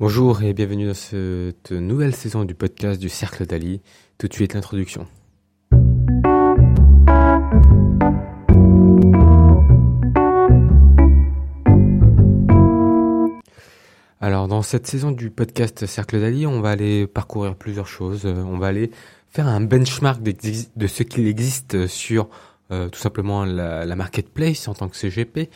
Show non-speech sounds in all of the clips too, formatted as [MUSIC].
Bonjour et bienvenue dans cette nouvelle saison du podcast du Cercle d'Ali. Tout de suite l'introduction. Alors dans cette saison du podcast Cercle d'Ali, on va aller parcourir plusieurs choses. On va aller faire un benchmark de ce qu'il existe sur euh, tout simplement la, la, marketplace en tant que CGP,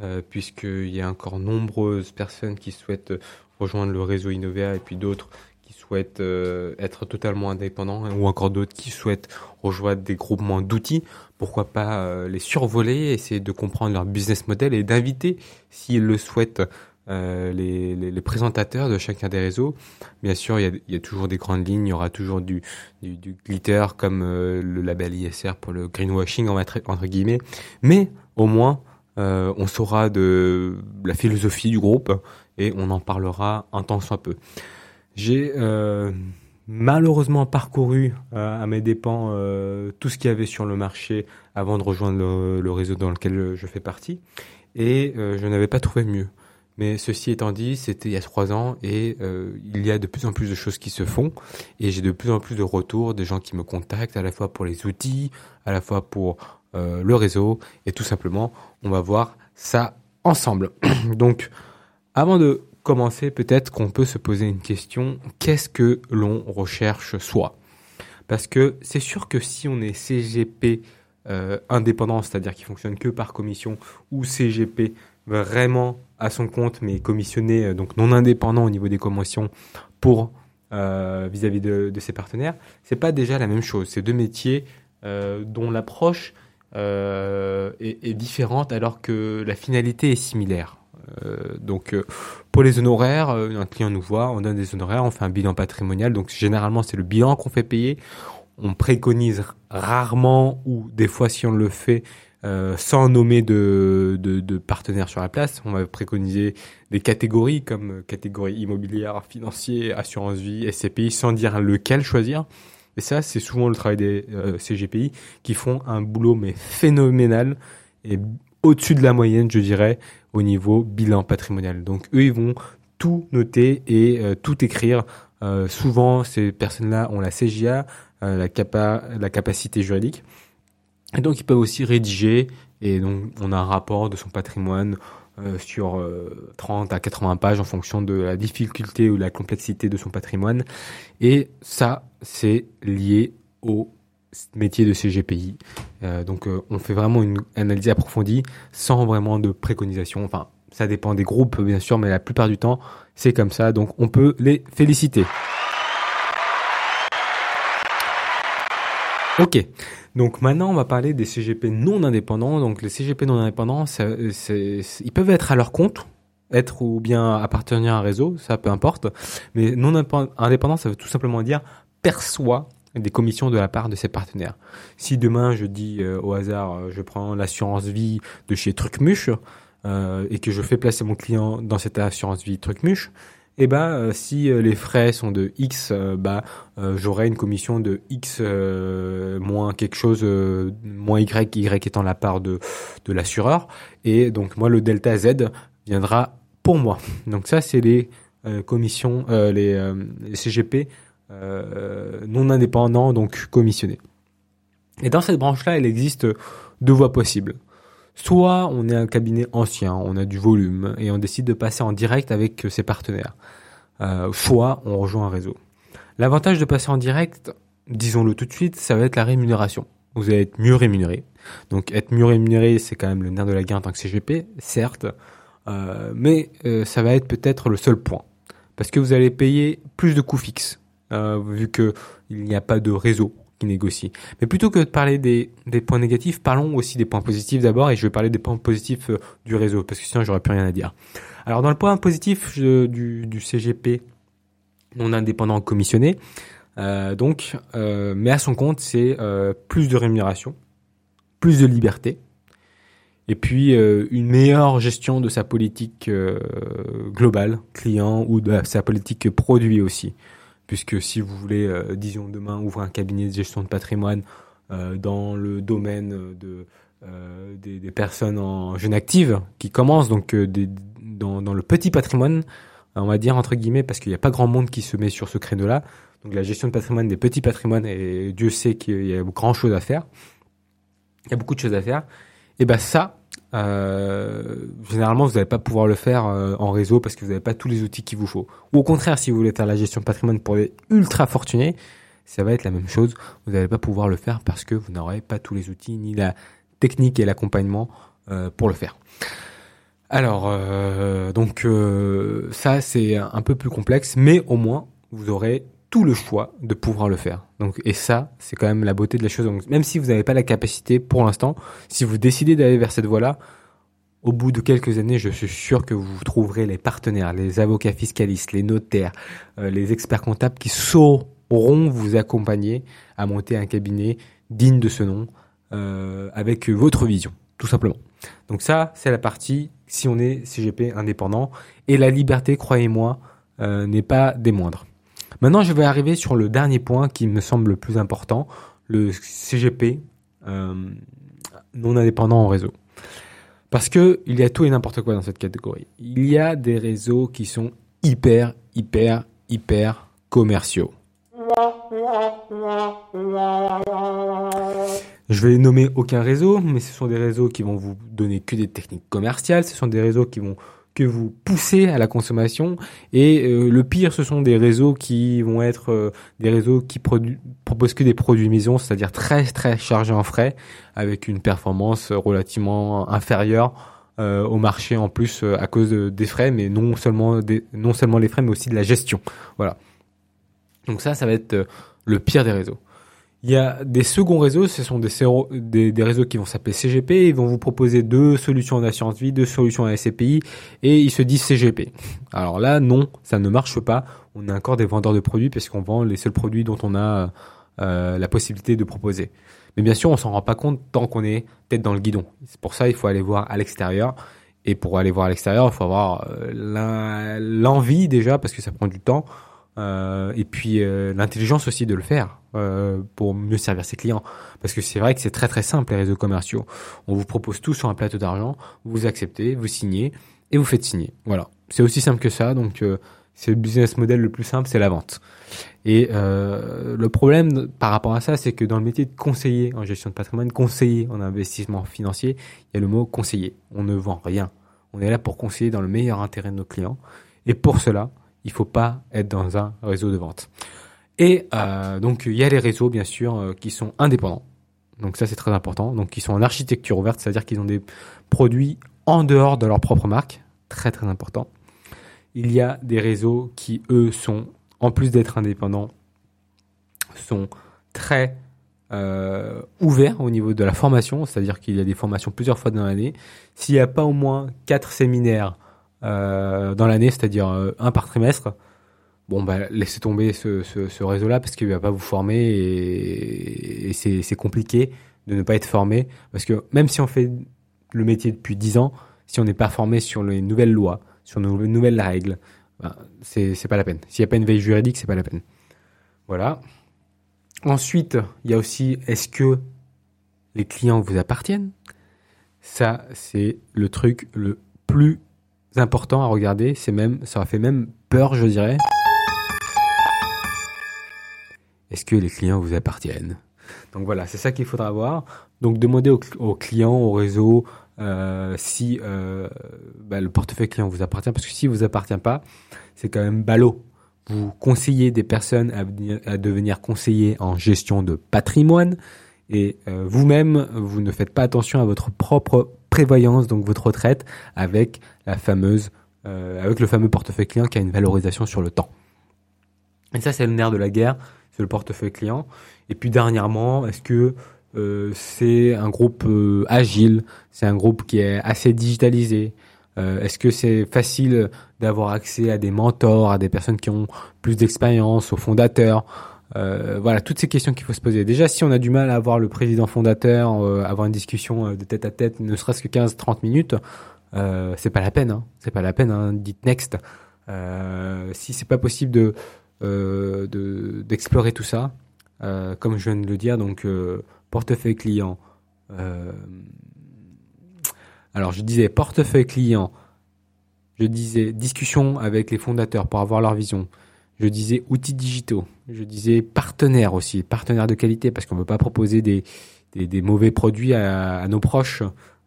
euh, puisqu'il y a encore nombreuses personnes qui souhaitent rejoindre le réseau Innovea et puis d'autres qui souhaitent euh, être totalement indépendants ou encore d'autres qui souhaitent rejoindre des groupements d'outils. Pourquoi pas euh, les survoler, essayer de comprendre leur business model et d'inviter, s'ils le souhaitent, euh, les, présentateurs de chacun des réseaux. Bien sûr, il y a, toujours des grandes lignes, il y aura toujours du, du, du glitter comme le label ISR pour le greenwashing entre guillemets, mais au moins euh, on saura de la philosophie du groupe et on en parlera un temps soit peu. J'ai euh, malheureusement parcouru euh, à mes dépens euh, tout ce qu'il y avait sur le marché avant de rejoindre le, réseau dans lequel je fais partie et je n'avais pas trouvé mieux. Mais ceci étant dit, c'était il y a trois ans et euh, il y a de plus en plus de choses qui se font et j'ai de plus en plus de retours, des gens qui me contactent à la fois pour les outils, à la fois pour euh, le réseau et tout simplement, on va voir ça ensemble. [CLEARS THROAT] Donc, avant de commencer, peut-être qu'on peut se poser une question, qu'est-ce que l'on recherche soi? Parce que c'est sûr que si on est CGP euh, indépendant, c'est-à-dire qui fonctionne que par commission, ou CGP vraiment à son compte, mais commissionné, euh, donc non indépendant au niveau des commissions pour vis-à-vis de, ses partenaires, c'est pas déjà la même chose. C'est deux métiers dont l'approche est, est, différente alors que la finalité est similaire. Euh, donc pour les honoraires, un client nous voit, on donne des honoraires, on fait un bilan patrimonial. Donc généralement c'est le bilan qu'on fait payer. On préconise rarement ou des fois si on le fait, euh, sans nommer de, de, de, partenaires sur la place. On va préconiser des catégories comme catégorie immobilière, financier, assurance vie, SCPI, sans dire lequel choisir. Et ça, c'est souvent le travail des euh, CGPI qui font un boulot mais phénoménal et au-dessus de la moyenne, je dirais, au niveau bilan patrimonial. Donc eux, ils vont tout noter et euh, tout écrire. Euh, souvent, ces personnes-là ont la CGA, la, capa la capacité juridique. Et donc ils peuvent aussi rédiger, et donc on a un rapport de son patrimoine euh, sur euh, 30 à 80 pages en fonction de la difficulté ou la complexité de son patrimoine. Et ça, c'est lié au métier de CGPI. Euh, donc euh, on fait vraiment une analyse approfondie sans vraiment de préconisation. Enfin, ça dépend des groupes bien sûr, mais la plupart du temps, c'est comme ça. Donc on peut les féliciter. Ok. Donc maintenant, on va parler des CGP non indépendants. Donc les CGP non indépendants, ils peuvent être à leur compte, être ou bien appartenir à un réseau, ça peu importe. Mais non indépendant, ça veut tout simplement dire perçoit des commissions de la part de ses partenaires. Si demain je dis euh, au hasard, euh, je prends l'assurance vie de chez Trucmuche euh, et que je fais placer mon client dans cette assurance vie Trucmuche, eh ben euh, si euh, les frais sont de X, euh, bah j'aurai une commission de X moins quelque chose moins Y, Y étant la part de de l'assureur et donc moi le delta Z viendra pour moi. Donc ça c'est les commissions les, les, CGP non indépendants donc commissionnés. Et dans cette branche-là, il existe deux voies possibles. Soit on est un cabinet ancien, on a du volume et on décide de passer en direct avec ses partenaires. Euh, soit on rejoint un réseau. L'avantage de passer en direct, disons-le tout de suite, ça va être la rémunération. Vous allez être mieux rémunéré. Donc être mieux rémunéré, c'est quand même le nerf de la guerre en tant que CGP, certes, euh, mais euh, ça va être peut-être le seul point. Parce que vous allez payer plus de coûts fixes, euh, vu que il n'y a pas de réseau qui. Mais plutôt que de parler des, points négatifs, parlons aussi des points positifs d'abord, et je vais parler des points positifs euh, du réseau, parce que sinon j'aurais plus rien à dire. Alors dans le point positif du, CGP non indépendant commissionné, euh, donc, euh, mais à son compte, c'est plus de rémunération, plus de liberté, et puis une meilleure gestion de sa politique globale client ou de sa politique produit aussi puisque si vous voulez, euh, disons demain, ouvrir un cabinet de gestion de patrimoine euh, dans le domaine de, euh, des, des, personnes en jeune active qui commencent donc des, dans, dans, le petit patrimoine, on va dire entre guillemets, parce qu'il n'y a pas grand monde qui se met sur ce créneau-là. Donc la gestion de patrimoine des petits patrimoines, et Dieu sait qu'il y a grand chose à faire. Il y a beaucoup de choses à faire. Et ben ça, euh, généralement, vous n'allez pas pouvoir le faire euh, en réseau parce que vous n'avez pas tous les outils qu'il vous faut. Ou au contraire, si vous voulez faire la gestion patrimoine pour les ultra fortunés, ça va être la même chose. Vous n'allez pas pouvoir le faire parce que vous n'aurez pas tous les outils ni la technique et l'accompagnement euh, pour le faire. Alors, euh, donc euh, ça c'est un peu plus complexe, mais au moins vous aurez tout le choix de pouvoir le faire. Donc, et ça, c'est quand même la beauté de la chose. Donc, même si vous n'avez pas la capacité pour l'instant, si vous décidez d'aller vers cette voie-là, au bout de quelques années, je suis sûr que vous trouverez les partenaires, les avocats fiscalistes, les notaires, les experts comptables qui sauront vous accompagner à monter un cabinet digne de ce nom, euh, avec votre vision, tout simplement. Donc ça, c'est la partie si on est CGP indépendant. Et la liberté, croyez-moi, euh, n'est pas des moindres. Maintenant, je vais arriver sur le dernier point qui me semble le plus important, le CGP euh, non indépendant en réseau. Parce que il y a tout et n'importe quoi dans cette catégorie. Il y a des réseaux qui sont hyper, hyper, hyper commerciaux. Je vais nommer aucun réseau, mais ce sont des réseaux qui vont vous donner que des techniques commerciales, ce sont des réseaux qui vont que vous pousser à la consommation et euh, le pire ce sont des réseaux qui vont être euh, des réseaux qui proposent que des produits maison, c'est-à-dire très très chargés en frais avec une performance relativement inférieure euh, au marché en plus à cause des frais mais non seulement des, non seulement les frais mais aussi de la gestion. Voilà. Donc ça ça va être le pire des réseaux. Il y a des seconds réseaux, ce sont des, réseaux qui vont s'appeler CGP, ils vont vous proposer deux solutions d'assurance vie, deux solutions à SCPI, et ils se disent CGP. Alors là, non, ça ne marche pas. On est encore des vendeurs de produits parce qu'on vend les seuls produits dont on a euh, la possibilité de proposer. Mais bien sûr, on s'en rend pas compte tant qu'on est tête dans le guidon. C'est pour ça il faut aller voir à l'extérieur. Et pour aller voir à l'extérieur, il faut avoir euh, l'envie déjà, parce que ça prend du temps, euh, et puis euh, l'intelligence aussi de le faire euh, pour mieux servir ses clients. Parce que c'est vrai que c'est très très simple les réseaux commerciaux. On vous propose tout sur un plateau d'argent, vous acceptez, vous signez et vous faites signer. Voilà, c'est aussi simple que ça. Donc c'est le business model le plus simple, c'est la vente. Et le problème par rapport à ça, c'est que dans le métier de conseiller en gestion de patrimoine, conseiller en investissement financier, il y a le mot conseiller. On ne vend rien. On est là pour conseiller dans le meilleur intérêt de nos clients. Et pour cela, il faut pas être dans un réseau de vente. Et euh, donc il y a les réseaux bien sûr euh, qui sont indépendants. Donc ça c'est très important. Donc qui sont en architecture ouverte, c'est-à-dire qu'ils ont des produits en dehors de leur propre marque, très très important. Il y a des réseaux qui eux sont en plus d'être indépendants sont très euh, ouverts au niveau de la formation, c'est-à-dire qu'il y a des formations plusieurs fois dans l'année. S'il n'y a pas au moins quatre séminaires dans l'année, c'est-à-dire euh, un par trimestre, bon bah laissez tomber ce, ce, réseau-là parce qu'il va pas vous former et, et c'est compliqué de ne pas être formé parce que même si on fait le métier depuis 10 ans, si on n'est pas formé sur les nouvelles lois, sur nos nouvelles règles, c'est c'est pas la peine. S'il n'y a pas une veille juridique, c'est pas la peine. Voilà. Ensuite, il y a aussi est-ce que les clients vous appartiennent? Ça, c'est le truc le plus important à regarder. C'est même, ça a fait même peur, je dirais. Est-ce que les clients vous appartiennent? Donc voilà, c'est ça qu'il faudra voir. Donc demandez aux, clients, au réseau, euh, si euh, bah, le portefeuille client vous appartient, parce que si vous appartient pas, c'est quand même ballot. Vous conseillez des personnes à, à devenir conseillers en gestion de patrimoine et euh, vous-même, vous ne faites pas attention à votre propre prévoyance, donc votre retraite, avec la fameuse, euh, avec le fameux portefeuille client qui a une valorisation sur le temps. Et ça, c'est le nerf de la guerre, c'est le portefeuille client. Et puis dernièrement, est-ce que euh, c'est un groupe euh, agile, c'est un groupe qui est assez digitalisé euh, Est-ce que c'est facile d'avoir accès à des mentors, à des personnes qui ont plus d'expérience, aux fondateurs? Euh, voilà, toutes ces questions qu'il faut se poser. Déjà, si on a du mal à avoir le président fondateur, euh, avoir une discussion euh, de tête à tête, ne serait-ce que 15-30 minutes, c'est pas la peine. Hein. C'est pas la peine. Hein. Dites next. Si c'est pas possible de d'explorer tout ça, comme je viens de le dire, donc portefeuille client. alors, je disais portefeuille client Je disais discussion avec les fondateurs pour avoir leur vision. Je disais outils digitaux. Je disais partenaires aussi, partenaires de qualité, parce qu'on ne veut pas proposer des, des, des mauvais produits à, à nos proches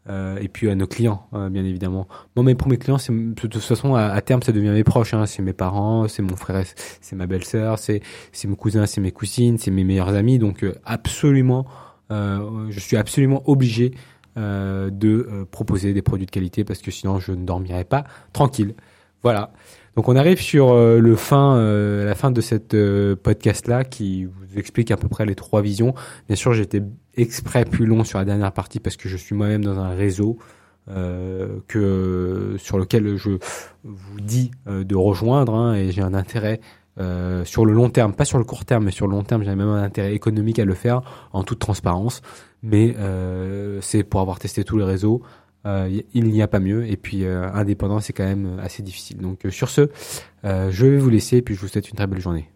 euh, et puis à nos clients, euh, bien évidemment. Moi, mes premiers clients, c'est de toute façon à, à, terme, ça devient mes proches. Hein. C'est mes parents, c'est mon frère, c'est ma belle-sœur, c'est mes cousins, c'est mes cousines, c'est mes meilleurs amis. Donc euh, absolument, euh, je suis absolument obligé euh, de proposer des produits de qualité parce que sinon je ne dormirai pas tranquille. Voilà. Donc on arrive sur euh, le fin, euh, la fin de cette euh, podcast là qui vous explique à peu près les trois visions. Bien sûr, j'étais exprès plus long sur la dernière partie parce que je suis moi-même dans un réseau que sur lequel je vous dis de rejoindre hein, et j'ai un intérêt sur le long terme, pas sur le court terme, mais sur le long terme, j'ai même un intérêt économique à le faire en toute transparence. Mais c'est pour avoir testé tous les réseaux. Euh, il n'y a pas mieux. Et puis euh, indépendant, c'est quand même assez difficile. Donc euh, sur ce, je vais vous laisser et puis je vous souhaite une très belle journée.